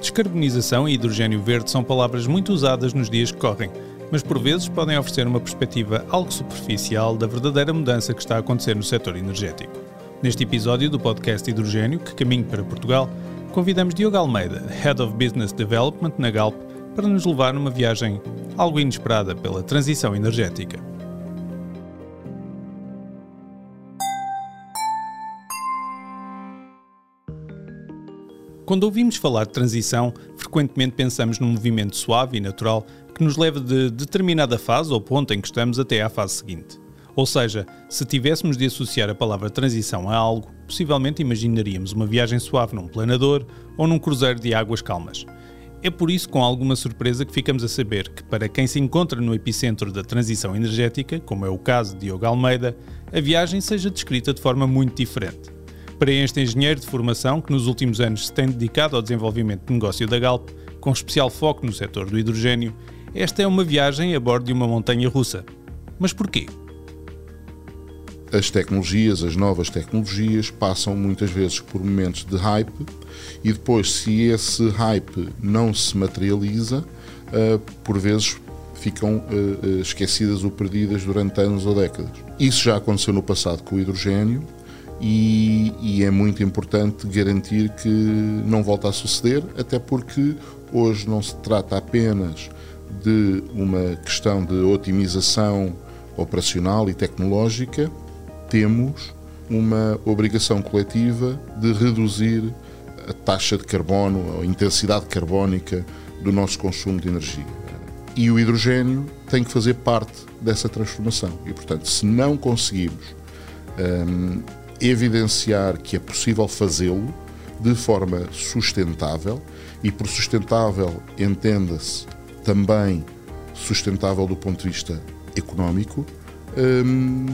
Descarbonização e hidrogênio verde são palavras muito usadas nos dias que correm, mas por vezes podem oferecer uma perspectiva algo superficial da verdadeira mudança que está a acontecer no setor energético. Neste episódio do podcast Hidrogênio, que caminho para Portugal, convidamos Diogo Almeida, Head of Business Development na Galp, para nos levar numa viagem algo inesperada pela transição energética. Quando ouvimos falar de transição, frequentemente pensamos num movimento suave e natural que nos leva de determinada fase ou ponto em que estamos até à fase seguinte. Ou seja, se tivéssemos de associar a palavra transição a algo, possivelmente imaginaríamos uma viagem suave num planador ou num cruzeiro de águas calmas. É por isso, com alguma surpresa, que ficamos a saber que, para quem se encontra no epicentro da transição energética, como é o caso de Diogo Almeida, a viagem seja descrita de forma muito diferente. Para este engenheiro de formação, que nos últimos anos se tem dedicado ao desenvolvimento de negócio da Galp, com especial foco no setor do hidrogênio, esta é uma viagem a bordo de uma montanha russa. Mas porquê? As tecnologias, as novas tecnologias, passam muitas vezes por momentos de hype e depois, se esse hype não se materializa, uh, por vezes ficam uh, esquecidas ou perdidas durante anos ou décadas. Isso já aconteceu no passado com o hidrogênio e, e, é muito importante garantir que não volta a suceder, até porque hoje não se trata apenas de uma questão de otimização operacional e tecnológica, temos uma obrigação coletiva de reduzir a taxa de carbono, a intensidade carbónica do nosso consumo de energia. E o hidrogênio tem que fazer parte dessa transformação. E, portanto, se não conseguimos hum, evidenciar que é possível fazê-lo de forma sustentável e por sustentável entenda-se também sustentável do ponto de vista económico, hum,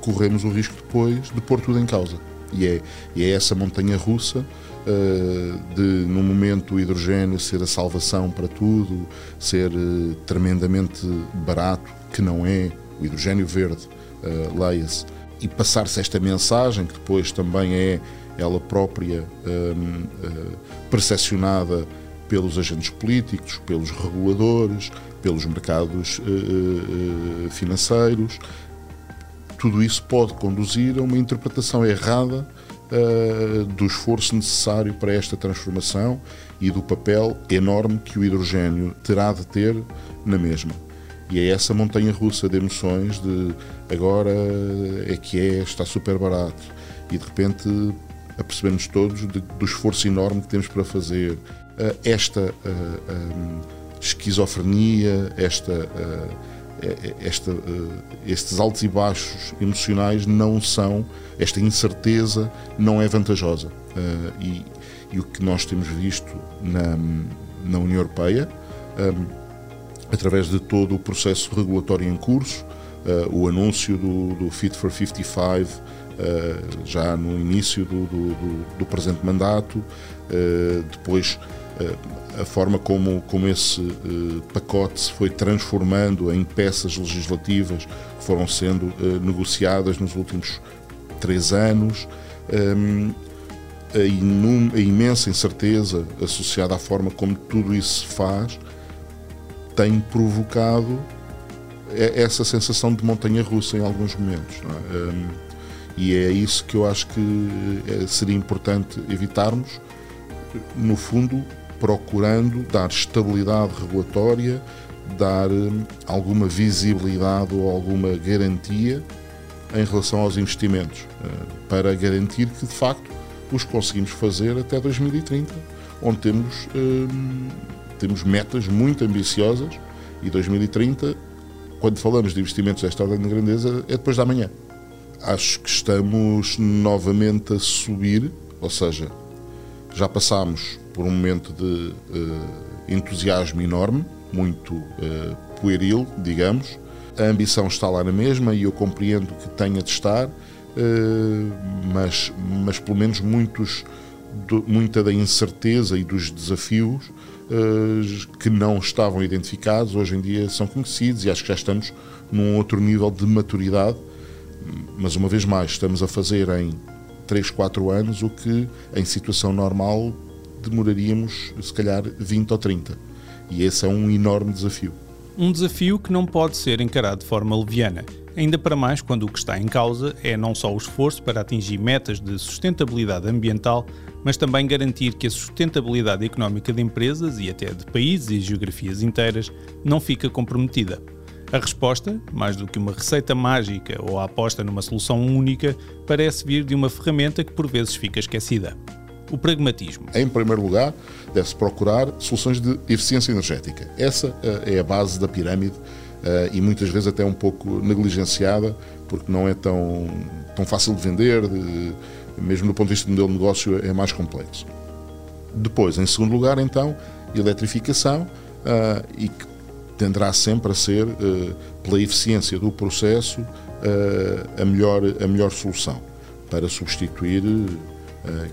corremos o risco depois de pôr tudo em causa. E é, e é essa montanha russa uh, de, no momento, o hidrogênio ser a salvação para tudo, ser uh, tremendamente barato, que não é, o hidrogênio verde, uh, leia-se, e passar-se esta mensagem, que depois também é ela própria um, uh, percepcionada pelos agentes políticos, pelos reguladores, pelos mercados uh, uh, financeiros. Tudo isso pode conduzir a uma interpretação errada do esforço necessário para esta transformação e do papel enorme que o hidrogênio terá de ter na mesma. E é essa montanha russa de emoções de agora é que é, está super barato. E de repente apercebemos todos de, do esforço enorme que temos para fazer. Uh, esta uh, um, esquizofrenia, esta, uh, esta, estes altos e baixos emocionais não são, esta incerteza não é vantajosa. E, e, o que nós temos visto na, na União Europeia, um, através de todo o processo regulatório em curso, uh, o anúncio do, do, Fit for 55 uh, eh, já no início do, do, do presente mandato, uh, depois a forma como, como esse pacote se foi transformando em peças legislativas que foram sendo negociadas nos últimos três anos. Um, a, a imensa incerteza associada à forma como tudo isso se faz, tem provocado essa sensação de montanha russa em alguns momentos. É? Um, e é isso que eu acho que eh, seria importante evitarmos, no fundo, procurando dar estabilidade regulatória, dar um, alguma visibilidade ou alguma garantia em relação aos investimentos, uh, para garantir que de facto os conseguimos fazer até 2030, onde temos. Um, temos metas muito ambiciosas e 2030, quando falamos de investimentos desta ordem de grandeza, é depois da manhã. Acho que estamos novamente a subir, ou seja, já passámos por um momento de uh, entusiasmo enorme, muito uh, pueril, digamos. A ambição está lá na mesma e eu compreendo que tenha de estar, uh, mas, mas pelo menos muitos, muita da incerteza e dos desafios eh, que não estavam identificados, hoje em dia são conhecidos e acho que já estamos num outro nível de maturidade. Mas, uma vez mais, estamos a fazer em 3, 4 anos o que, em situação normal, demoraríamos se calhar 20 ou 30. E esse é um enorme desafio. Um desafio que não pode ser encarado de forma leviana, ainda para mais quando o que está em causa é não só o esforço para atingir metas de sustentabilidade ambiental, mas também garantir que a sustentabilidade económica de empresas e até de países e geografias inteiras não fica comprometida. A resposta, mais do que uma receita mágica ou a aposta numa solução única, parece vir de uma ferramenta que por vezes fica esquecida. O pragmatismo. Em primeiro lugar, deve-se procurar soluções de eficiência energética. Essa eh, é a base da pirâmide e muitas vezes até um pouco negligenciada, porque não é tão, tão fácil de vender, de, mesmo do ponto de vista do modelo de negócio é mais complexo. Depois, em segundo lugar, então, eletrificação uh, e que tenderá sempre a ser, uh, pela eficiência do processo, uh, a, melhor, a melhor solução para substituir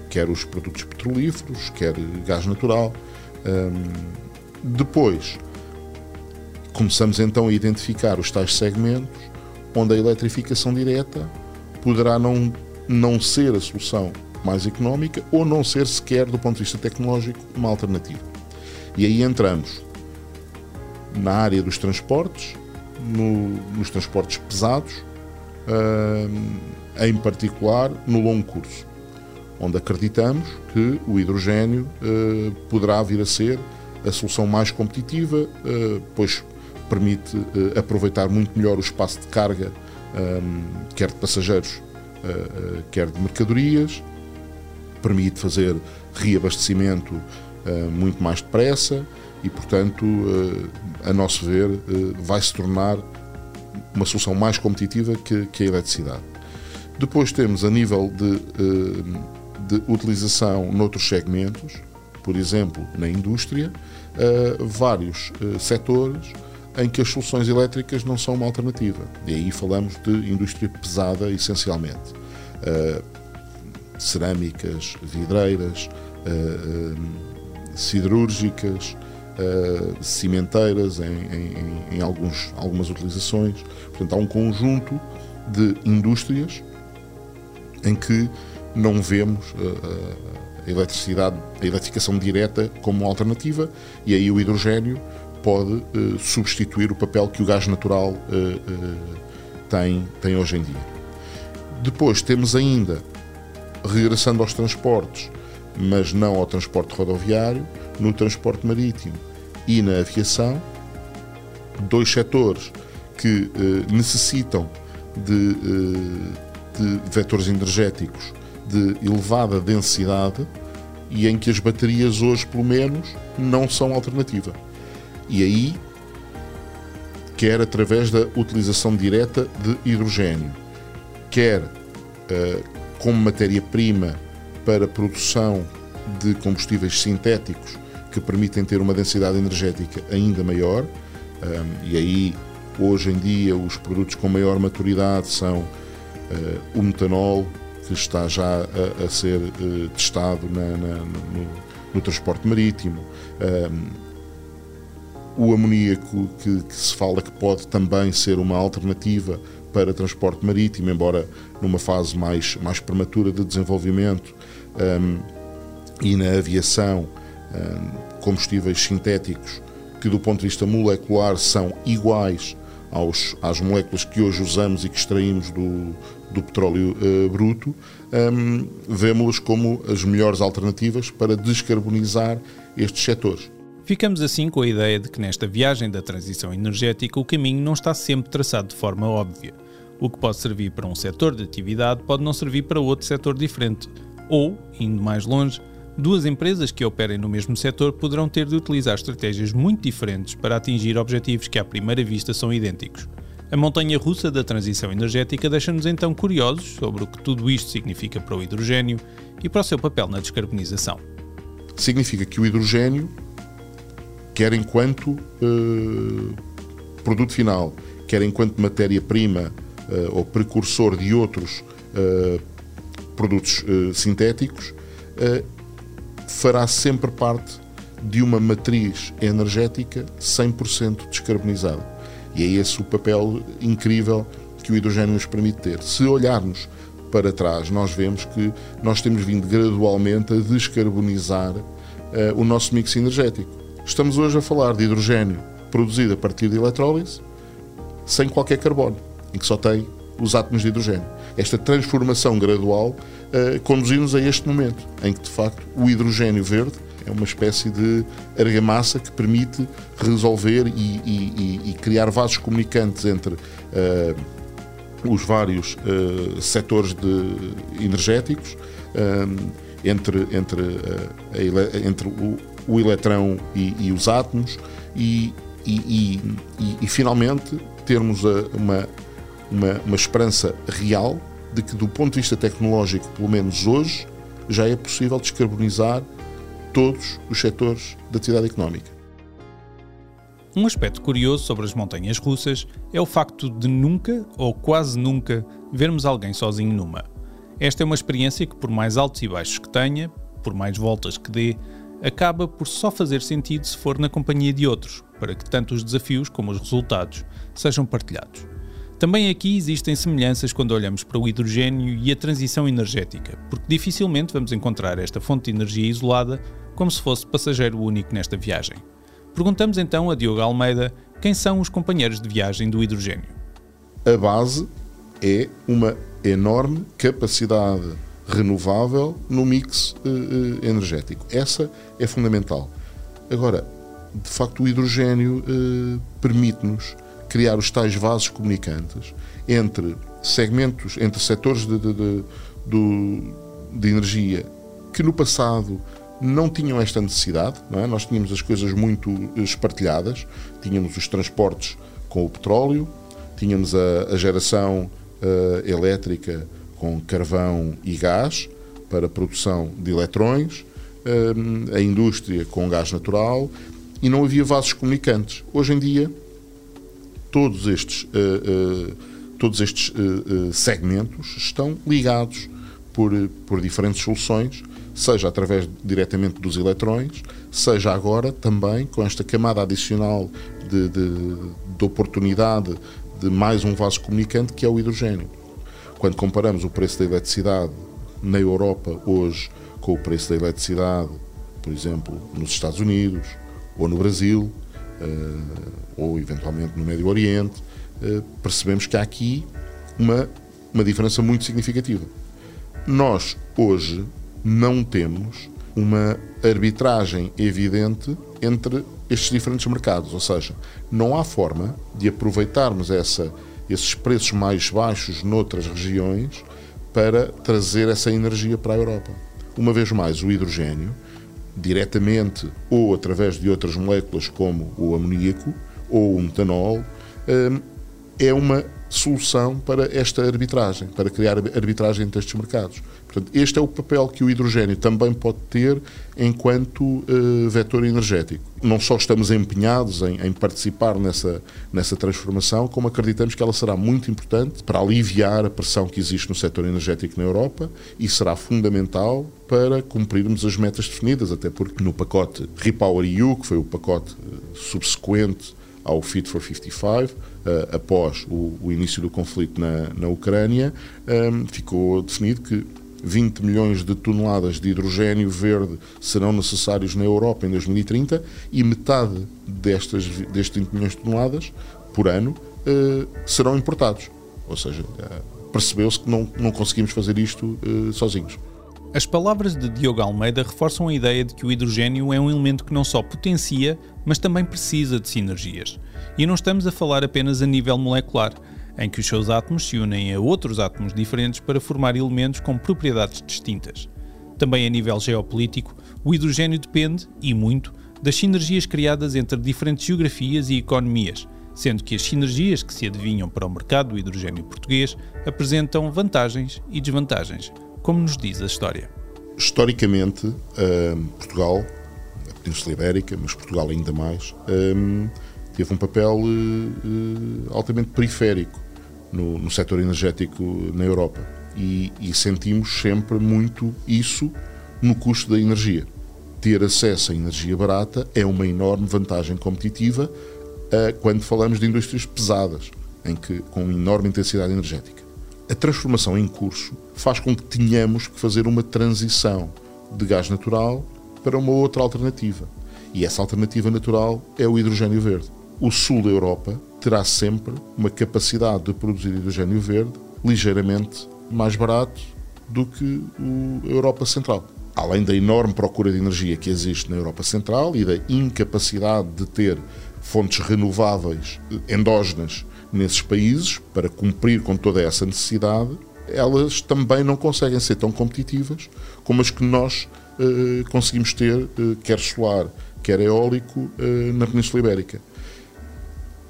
quer os produtos petrolíferos, quer gás natural. Um, depois, começamos então a identificar os tais segmentos onde a eletrificação direta poderá não, não ser a solução mais económica ou não ser sequer, do ponto de vista tecnológico, uma alternativa. E aí entramos na área dos transportes, no, nos transportes pesados, uh, em particular no longo curso, onde acreditamos que o hidrogênio uh, poderá vir a ser a solução mais competitiva, uh, pois permite aproveitar muito melhor o espaço de carga, um, quer de passageiros, quer de mercadorias, permite fazer reabastecimento muito mais depressa e, portanto, a nosso ver, vai se tornar uma solução mais competitiva que, que a eletricidade. Depois temos, a nível de, de utilização noutros segmentos, por exemplo, na indústria, vários setores em que as soluções elétricas não são uma alternativa. E aí falamos de indústria pesada, essencialmente. cerâmicas, vidreiras, siderúrgicas, uh, cimenteiras, em, em, em, alguns, algumas utilizações. Portanto, há um conjunto de indústrias em que não vemos uh, a eletricidade, a eletrificação direta como alternativa e aí o hidrogênio pode uh, substituir o papel que o gás natural tem, tem hoje em dia. Depois temos ainda, regressando aos transportes, mas não ao transporte rodoviário, no transporte marítimo e na aviação, dois setores que eh, necessitam de, eh, de vetores energéticos de elevada densidade e em que as baterias hoje, pelo menos, não são alternativa. E aí, quer através da utilização direta de hidrogênio, quer uh, como matéria-prima para produção de combustíveis sintéticos que permitem ter uma densidade energética ainda maior. Um, e aí, hoje em dia, os produtos com maior maturidade são uh, o metanol, que está já a, a ser uh, testado na, na, no, no, transporte marítimo. Um, o amoníaco, que, que, se fala que pode também ser uma alternativa para transporte marítimo, embora numa fase mais, mais prematura de desenvolvimento, um, e na aviação combustíveis sintéticos que, do ponto de vista molecular, são iguais aos, às moléculas que hoje usamos e que extraímos do, do petróleo uh, bruto, um, vemos-las como as melhores alternativas para descarbonizar estes setores. Ficamos assim com a ideia de que nesta viagem da transição energética o caminho não está sempre traçado de forma óbvia. O que pode servir para um setor de atividade pode não servir para outro setor diferente. Ou, indo mais longe, duas empresas que operem no mesmo setor poderão ter de utilizar estratégias muito diferentes para atingir objetivos que à primeira vista são idênticos. A montanha russa da transição energética deixa-nos então curiosos sobre o que tudo isto significa para o hidrogênio e para o seu papel na descarbonização. Significa que o hidrogênio, quer enquanto uh, produto final, quer enquanto matéria-prima uh, ou precursor de outros uh, produtos sintéticos, fará sempre parte de uma matriz energética 100% descarbonizada. E é esse o papel incrível que o hidrogênio nos permite ter. Se olharmos para trás, nós vemos que nós temos vindo gradualmente a descarbonizar o nosso mix energético. Estamos hoje a falar de hidrogênio produzido a partir de eletrólise, sem qualquer carbono, em que só tem os átomos de hidrogênio. Esta transformação gradual uh, conduz-nos a este momento, em que de facto o hidrogênio verde é uma espécie de argamassa que permite resolver e, e, e criar vasos comunicantes entre uh, os vários uh, setores de, energéticos, entre, entre, a, entre o, eletrão e, e os átomos, e, e finalmente termos uma uma, uma esperança real de que, do ponto de vista tecnológico, pelo menos hoje, já é possível descarbonizar todos os setores da atividade económica. Um aspecto curioso sobre as montanhas russas é o facto de nunca, ou quase nunca, vermos alguém sozinho numa. Esta é uma experiência que, por mais altos e baixos que tenha, por mais voltas que dê, acaba por só fazer sentido se for na companhia de outros, para que tanto os desafios como os resultados sejam partilhados. Também aqui existem semelhanças quando olhamos para o hidrogênio e a transição energética, porque dificilmente vamos encontrar esta fonte de energia isolada como se fosse passageiro único nesta viagem. Perguntamos então a Diogo Almeida quem são os companheiros de viagem do hidrogênio. A base é uma enorme capacidade renovável no mix uh, energético. Essa é fundamental. Agora, de facto, o hidrogênio uh, permite-nos criar os tais vasos comunicantes entre segmentos, entre setores de, de, de, de, de energia que no passado não tinham esta necessidade, é? nós tínhamos as coisas muito espartilhadas, tínhamos os transportes com o petróleo, tínhamos a, a geração uh, elétrica com carvão e gás para a produção de eletrões, uh, a indústria com gás natural e não havia vasos comunicantes. Hoje em dia todos estes, uh, uh, todos estes uh, segmentos estão ligados por, por diferentes soluções, seja através diretamente dos eletrões, seja agora também com esta camada adicional de, de, de oportunidade de mais um vaso comunicante que é o hidrogênio. Quando comparamos o preço da eletricidade na Europa hoje com o preço da eletricidade, por exemplo, nos Estados Unidos ou no Brasil, ou eventualmente no Médio Oriente, eh, percebemos que há aqui uma, uma diferença muito significativa. Nós, hoje, não temos uma arbitragem evidente entre estes diferentes mercados, ou seja, não há forma de aproveitarmos essa, esses preços mais baixos noutras regiões para trazer essa energia para a Europa. Uma vez mais, o hidrogênio, diretamente ou através de outras moléculas como o amoníaco, ou o metanol, hum, é uma solução para esta arbitragem, para criar arbitragem entre estes mercados. Portanto, este é o papel que o hidrogênio também pode ter enquanto uh, vetor energético. Não só estamos empenhados em, em, participar nessa, nessa transformação, como acreditamos que ela será muito importante para aliviar a pressão que existe no setor energético na Europa e será fundamental para cumprirmos as metas definidas, até porque no pacote Repower EU, que foi o pacote uh, subsequente ao Fit for 55, uh, eh, após o, o, início do conflito na, na Ucrânia, um, ficou definido que 20 milhões de toneladas de hidrogênio verde serão necessários na Europa em 2030 e metade destas, destes 20 milhões de toneladas por ano uh, serão importados. Ou seja, uh, percebeu-se que não, não conseguimos fazer isto uh, sozinhos. As palavras de Diogo Almeida reforçam a ideia de que o hidrogênio é um elemento que não só potencia, mas também precisa de sinergias. E não estamos a falar apenas a nível molecular, em que os seus átomos se unem a outros átomos diferentes para formar elementos com propriedades distintas. Também a nível geopolítico, o hidrogênio depende, e muito, das sinergias criadas entre diferentes geografias e economias, sendo que as sinergias que se adivinham para o mercado do hidrogênio português apresentam vantagens e desvantagens como nos diz a história. Historicamente, uh, Portugal, a Península Ibérica, mas Portugal ainda mais, uh, teve um papel uh, altamente periférico no, no setor energético na Europa. E, e sentimos sempre muito isso no custo da energia. Ter acesso à energia barata é uma enorme vantagem competitiva uh, quando falamos de indústrias pesadas, em que, com enorme intensidade energética a transformação em curso faz com que tenhamos que fazer uma transição de gás natural para uma outra alternativa. E essa alternativa natural é o hidrogênio verde. O sul da Europa terá sempre uma capacidade de produzir hidrogênio verde ligeiramente mais barato do que a Europa Central. Além da enorme procura de energia que existe na Europa Central e da incapacidade de ter fontes renováveis endógenas nesses países para cumprir com toda essa necessidade, elas também não conseguem ser tão competitivas como as que nós eh, conseguimos ter, eh, quer solar, quer eólico, eh, na Península Ibérica.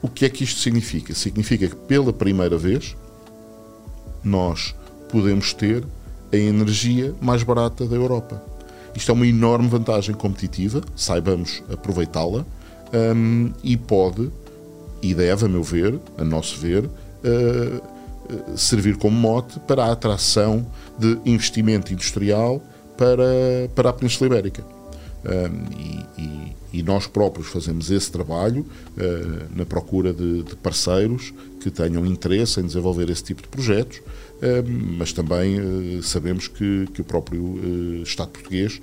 O que é que isto significa? Significa que pela primeira vez nós podemos ter a energia mais barata da Europa. Isto é uma enorme vantagem competitiva, saibamos aproveitá-la um, e pode e deve, a meu ver, a nosso ver, uh, servir como mote para a atração de investimento industrial para, para a Península Ibérica. E, e, nós próprios fazemos esse trabalho uh, na procura de, de, parceiros que tenham interesse em desenvolver esse tipo de projetos, mas também uh, sabemos que, que, o próprio Estado português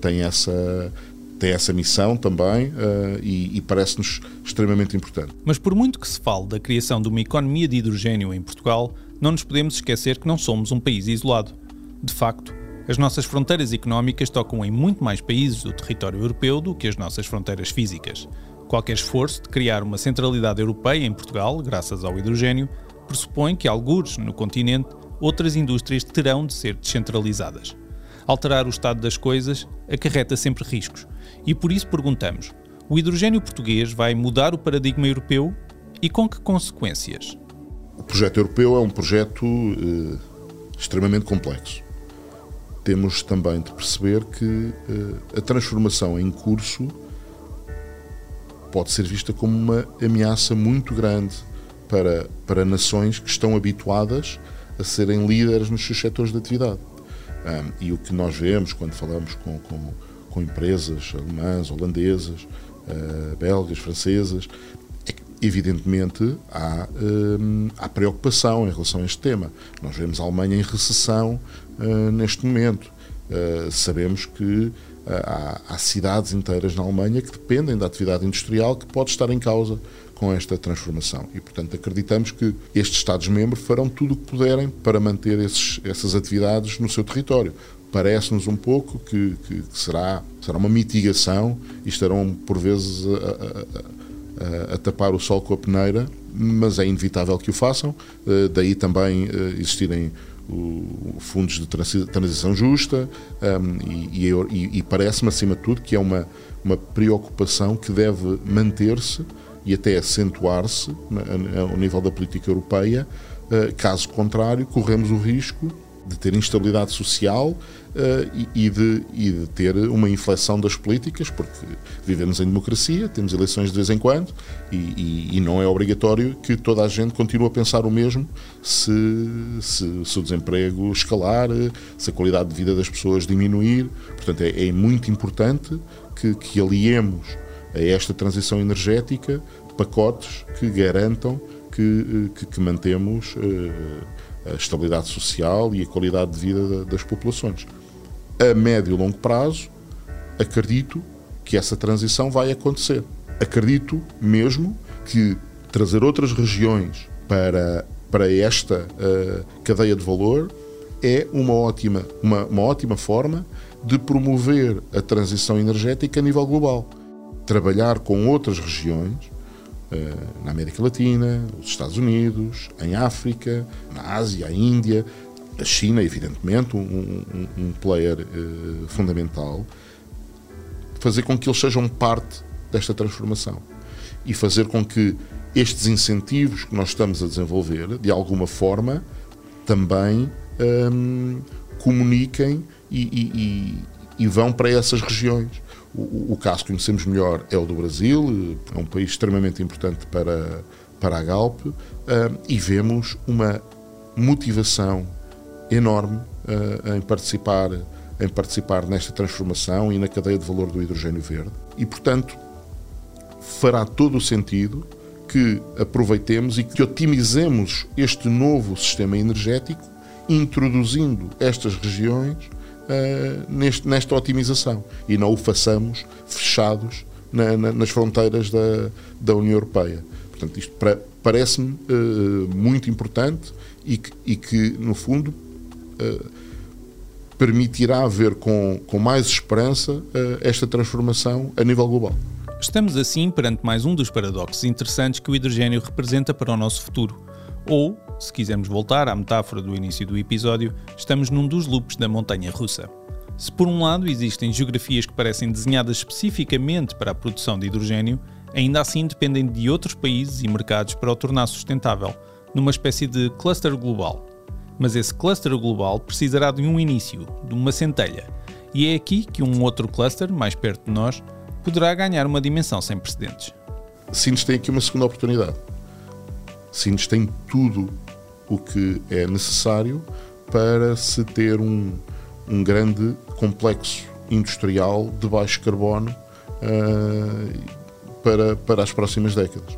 tem essa tem essa missão também uh, e, e parece-nos extremamente importante. Mas por muito que se fale da criação de uma economia de hidrogênio em Portugal, não nos podemos esquecer que não somos um país isolado. De facto, as nossas fronteiras económicas tocam em muito mais países do território europeu do que as nossas fronteiras físicas. Qualquer esforço de criar uma centralidade europeia em Portugal, graças ao hidrogênio, pressupõe que, algures no continente, outras indústrias terão de ser descentralizadas. Alterar o estado das coisas acarreta sempre riscos, e por isso perguntamos: o hidrogênio português vai mudar o paradigma europeu e com que consequências? O projeto europeu é um projeto eh, extremamente complexo. Temos também de perceber que eh, a transformação em curso pode ser vista como uma ameaça muito grande para, para nações que estão habituadas a serem líderes nos seus setores de atividade. Um, e o que nós vemos quando falamos com, com com empresas alemãs, holandesas, uh, belgas, francesas. É evidentemente, há, um, há preocupação em relação a este tema. Nós vemos a Alemanha em recessão neste momento. Uh, sabemos que há, há, cidades inteiras na Alemanha que dependem da atividade industrial que pode estar em causa com esta transformação. E, portanto, acreditamos que estes Estados-membros farão tudo o que puderem para manter esses, essas atividades no seu território parece-nos um pouco que, que, será, será uma mitigação e estarão, por vezes, a, a, a, tapar o sol com a peneira, mas é inevitável que o façam. Eh, daí também eh, existirem fundos de transição justa ehm, e, e, e parece-me, acima de tudo, que é uma, uma preocupação que deve manter-se e até acentuar-se ao nível da política europeia. Eh, caso contrário, corremos o risco de ter instabilidade social uh, e, de, e, de, ter uma inflexão das políticas, porque vivemos em democracia, temos eleições de vez em quando e, e, e não é obrigatório que toda a gente continue a pensar o mesmo se, se, se, o desemprego escalar, se a qualidade de vida das pessoas diminuir. Portanto, é, é muito importante que, que aliemos a esta transição energética pacotes que garantam que, que, que mantemos uh, a estabilidade social e a qualidade de vida das populações a médio e longo prazo, acredito que essa transição vai acontecer. Acredito mesmo que trazer outras regiões para, para esta uh, cadeia de valor é uma ótima, uma, uma ótima forma de promover a transição energética a nível global. Trabalhar com outras regiões, na América Latina, nos Estados Unidos, em África, na Ásia, a Índia, a China, evidentemente, um, um, um player uh, fundamental, fazer com que eles sejam parte desta transformação e fazer com que estes incentivos que nós estamos a desenvolver, de alguma forma, também um, comuniquem e, e, e, vão para essas regiões. O, o, caso que conhecemos melhor é o do Brasil, é um país extremamente importante para, para a Galp, um, e vemos uma motivação enorme uh, em participar em participar nesta transformação e na cadeia de valor do hidrogênio verde. E, portanto, fará todo o sentido que aproveitemos e que otimizemos este novo sistema energético, introduzindo estas regiões uh, neste, nesta otimização e não o façamos fechados na, na, nas fronteiras da, da União Europeia. Portanto, isto parece-me uh, muito importante e que, e que no fundo, uh, permitirá ver com, com mais esperança uh, esta transformação a nível global. Estamos assim perante mais um dos paradoxos interessantes que o hidrogênio representa para o nosso futuro. Ou, se quisermos voltar à metáfora do início do episódio, estamos num dos loops da montanha russa. Se por um lado existem geografias que parecem desenhadas especificamente para a produção de hidrogênio, ainda assim dependem de outros países e mercados para o tornar sustentável, numa espécie de cluster global. Mas esse cluster global precisará de um início, de uma centelha, e é aqui que um outro cluster, mais perto de nós, poderá ganhar uma dimensão sem precedentes. Sines tem aqui uma segunda oportunidade. Sines tem tudo o que é necessário para se ter um, um grande complexo industrial de baixo carbono uh, para, para as próximas décadas.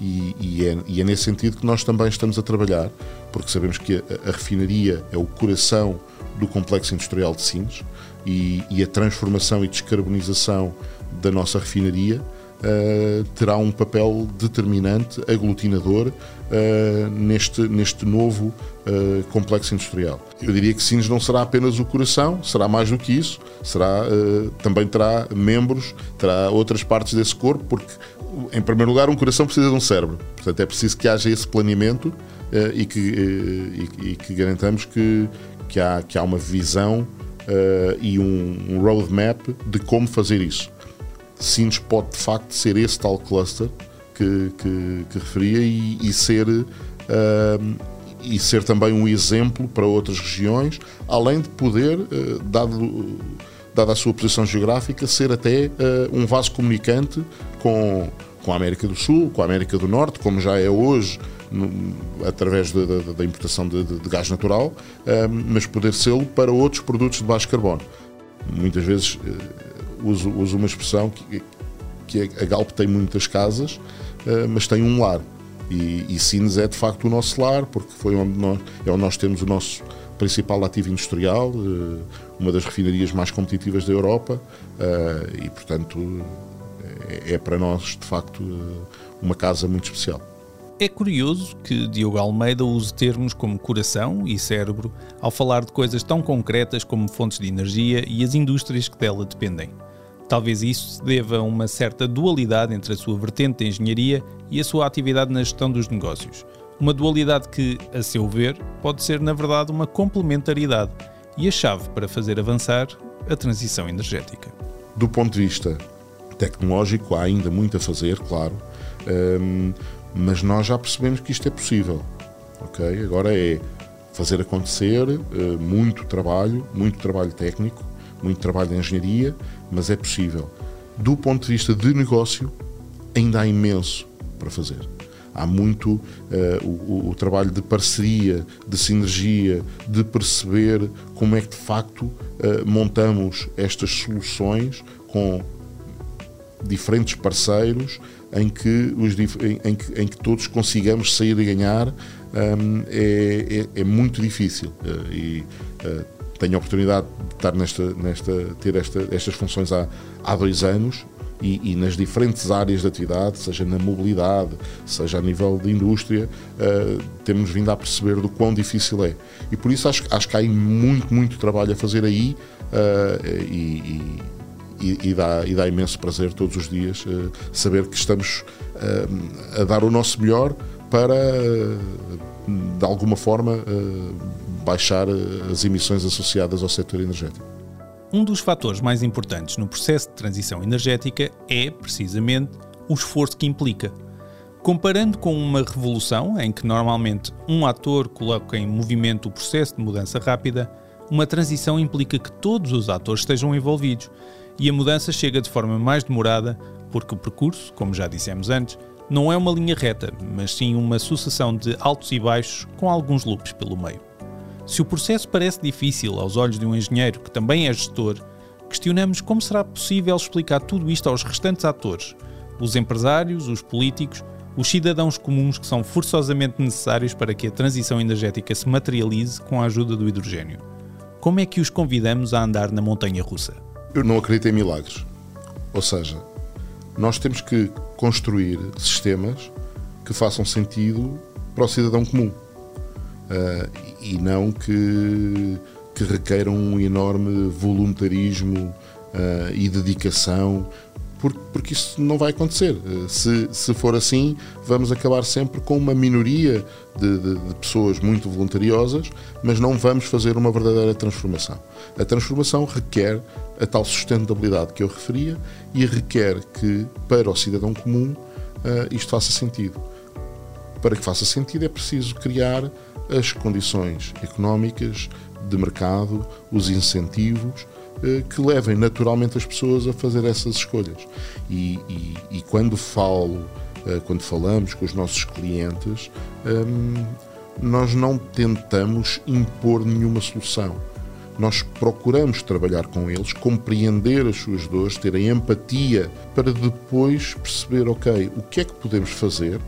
E, e, é, e, é, nesse sentido que nós também estamos a trabalhar, porque sabemos que a, a refinaria é o coração do complexo industrial de Sines e, e a transformação e descarbonização da nossa refinaria uh, terá um papel determinante, aglutinador, uh, neste, neste novo uh, complexo industrial. Eu diria que Sines não será apenas o coração, será mais do que isso, será, também terá membros, terá outras partes desse corpo, porque, em primeiro lugar, um coração precisa de um cérebro. Portanto, é preciso que haja esse planeamento e, que, e, e que garantamos que, que, há, que há uma visão Uh, e um, um, roadmap de como fazer isso. Sines pode de facto ser esse tal cluster que, que, que referia e, e ser e ser também um exemplo para outras regiões, além de poder, uh, dado, dada a sua posição geográfica, ser até uh, um vaso comunicante com, com a América do Sul, com a América do Norte, como já é hoje através de, de, da importação de, de, gás natural, mas poder sê-lo para outros produtos de baixo carbono. Muitas vezes uso, uso uma expressão que, que a Galp tem muitas casas, uh, mas tem um lar. E, e Sines é de facto o nosso lar, porque foi onde nós, é onde nós temos o nosso principal ativo industrial, uh, uma das refinarias mais competitivas da Europa, uh, e portanto é, é, para nós de facto uma casa muito especial. É curioso que Diogo Almeida use termos como coração e cérebro ao falar de coisas tão concretas como fontes de energia e as indústrias que dela dependem. Talvez isso se deva a uma certa dualidade entre a sua vertente de engenharia e a sua atividade na gestão dos negócios. Uma dualidade que, a seu ver, pode ser na verdade uma complementaridade e a chave para fazer avançar a transição energética. Do ponto de vista tecnológico, há ainda muito a fazer, claro, hum, mas nós já percebemos que isto é possível. Okay? Agora é fazer acontecer eh, muito trabalho, muito trabalho técnico, muito trabalho de engenharia, mas é possível. Do ponto de vista de negócio, ainda há imenso para fazer. Há muito uh, o, o, trabalho de parceria, de sinergia, de perceber como é que de facto uh, montamos estas soluções com diferentes parceiros em que, os, em, em, que, em que todos consigamos sair a ganhar um, é, é, é, muito difícil. Uh, e tenho a oportunidade de estar nesta, nesta, ter esta, estas funções há, há dois anos e, e, nas diferentes áreas de atividade, seja na mobilidade, seja a nível de indústria, uh, temos vindo a perceber do quão difícil é. E por isso acho, acho que há muito, muito trabalho a fazer aí uh, e, e, e, dá, e dá imenso prazer todos os dias uh, saber que estamos a dar o nosso melhor para, de alguma forma, baixar eh, as emissões associadas ao setor energético. Um dos fatores mais importantes no processo de transição energética é, precisamente, o esforço que implica. Comparando com uma revolução, em que normalmente um ator coloca em movimento o processo de mudança rápida, uma transição implica que todos os atores estejam envolvidos e a mudança chega de forma mais demorada, porque o percurso, como já dissemos antes, não é uma linha reta, mas sim uma sucessão de altos e baixos com alguns loops pelo meio. Se o processo parece difícil aos olhos de um engenheiro que também é gestor, questionamos como será possível explicar tudo isto aos restantes atores, os empresários, os políticos, os cidadãos comuns que são forçosamente necessários para que a transição energética se materialize com a ajuda do hidrogênio. como é que os convidamos a andar na montanha russa? Eu não acredito em milagres. Ou seja, nós temos que construir sistemas que façam sentido para o cidadão comum uh, e não que, que requeiram um enorme voluntarismo uh, e dedicação porque, porque isso não vai acontecer. Eh, se, se for assim, vamos acabar sempre com uma minoria de, de, de, pessoas muito voluntariosas, mas não vamos fazer uma verdadeira transformação. A transformação requer a tal sustentabilidade que eu referia e requer que, para o cidadão comum, uh, isto faça sentido. Para que faça sentido, é preciso criar as condições económicas, de mercado, os incentivos eh, que levem naturalmente as pessoas a fazer essas escolhas. E, e, e quando falo, eh, quando falamos com os nossos clientes, hum, nós não tentamos impor nenhuma solução. Nós procuramos trabalhar com eles, compreender as suas dores, ter a empatia para depois perceber, ok, o que é que podemos fazer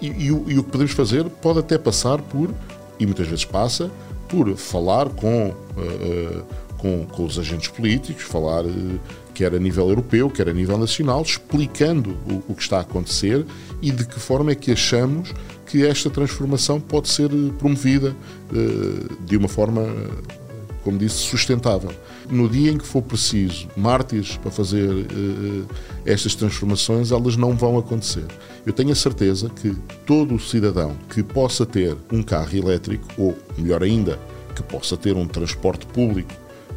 e, e, e o que podemos fazer pode até passar por, e muitas vezes passa, por falar com uh, com, com os agentes políticos, falar eh, quer a nível europeu, quer a nível nacional, explicando o, o que está a acontecer e de que forma é que achamos que esta transformação pode ser promovida eh, de uma forma, como disse, sustentável. No dia em que for preciso mártires para fazer estas transformações, elas não vão acontecer. Eu tenho a certeza que todo cidadão que possa ter um carro elétrico, ou melhor ainda, que possa ter um transporte público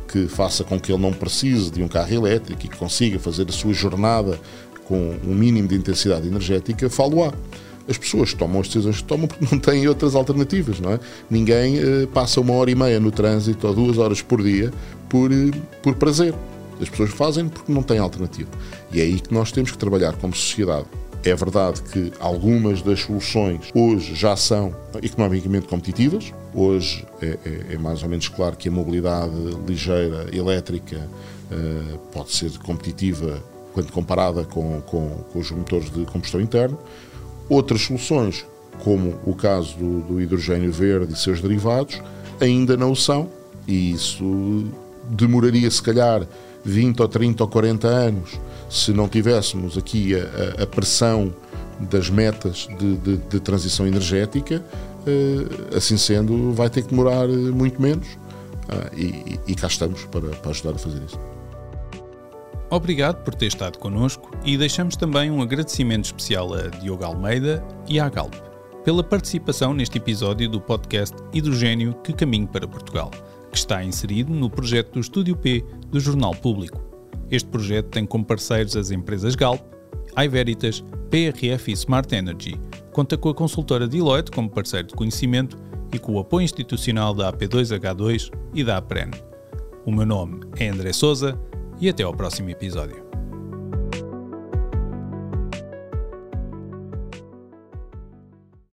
que faça com que ele não precise de um carro elétrico e que consiga fazer a sua jornada com um mínimo de intensidade energética, falo-á. As pessoas tomam as decisões que tomam porque não têm outras alternativas, não é? Ninguém eh, passa uma hora e meia no trânsito ou duas horas por dia por, eh, por prazer. As pessoas fazem porque não têm alternativa. E é aí que nós temos que trabalhar como sociedade. É verdade que algumas das soluções hoje já são economicamente competitivas. Hoje é, é, é mais ou menos claro que a mobilidade ligeira elétrica uh, pode ser competitiva quando comparada com, com, com, os motores de combustão interna. Outras soluções, como o caso do, do hidrogênio verde e seus derivados, ainda não o são, e isso demoraria se calhar 20 ou 30 ou 40 anos se não tivéssemos aqui a, a pressão das metas de, de, de transição energética, eh, assim sendo, vai ter que demorar muito menos. Ah, e, e cá estamos para, para ajudar a fazer isso. Obrigado por ter estado connosco e deixamos também um agradecimento especial a Diogo Almeida e à Galp pela participação neste episódio do podcast Hidrogênio que Caminho para Portugal, que está inserido no projeto do Estúdio P do Jornal Público. Este projeto tem como parceiros as empresas Galp, iVeritas, PRF e Smart Energy. Conta com a consultora Deloitte como parceiro de conhecimento e com o apoio institucional da AP2H2 e da APREN. O meu nome é André Souza e até ao próximo episódio.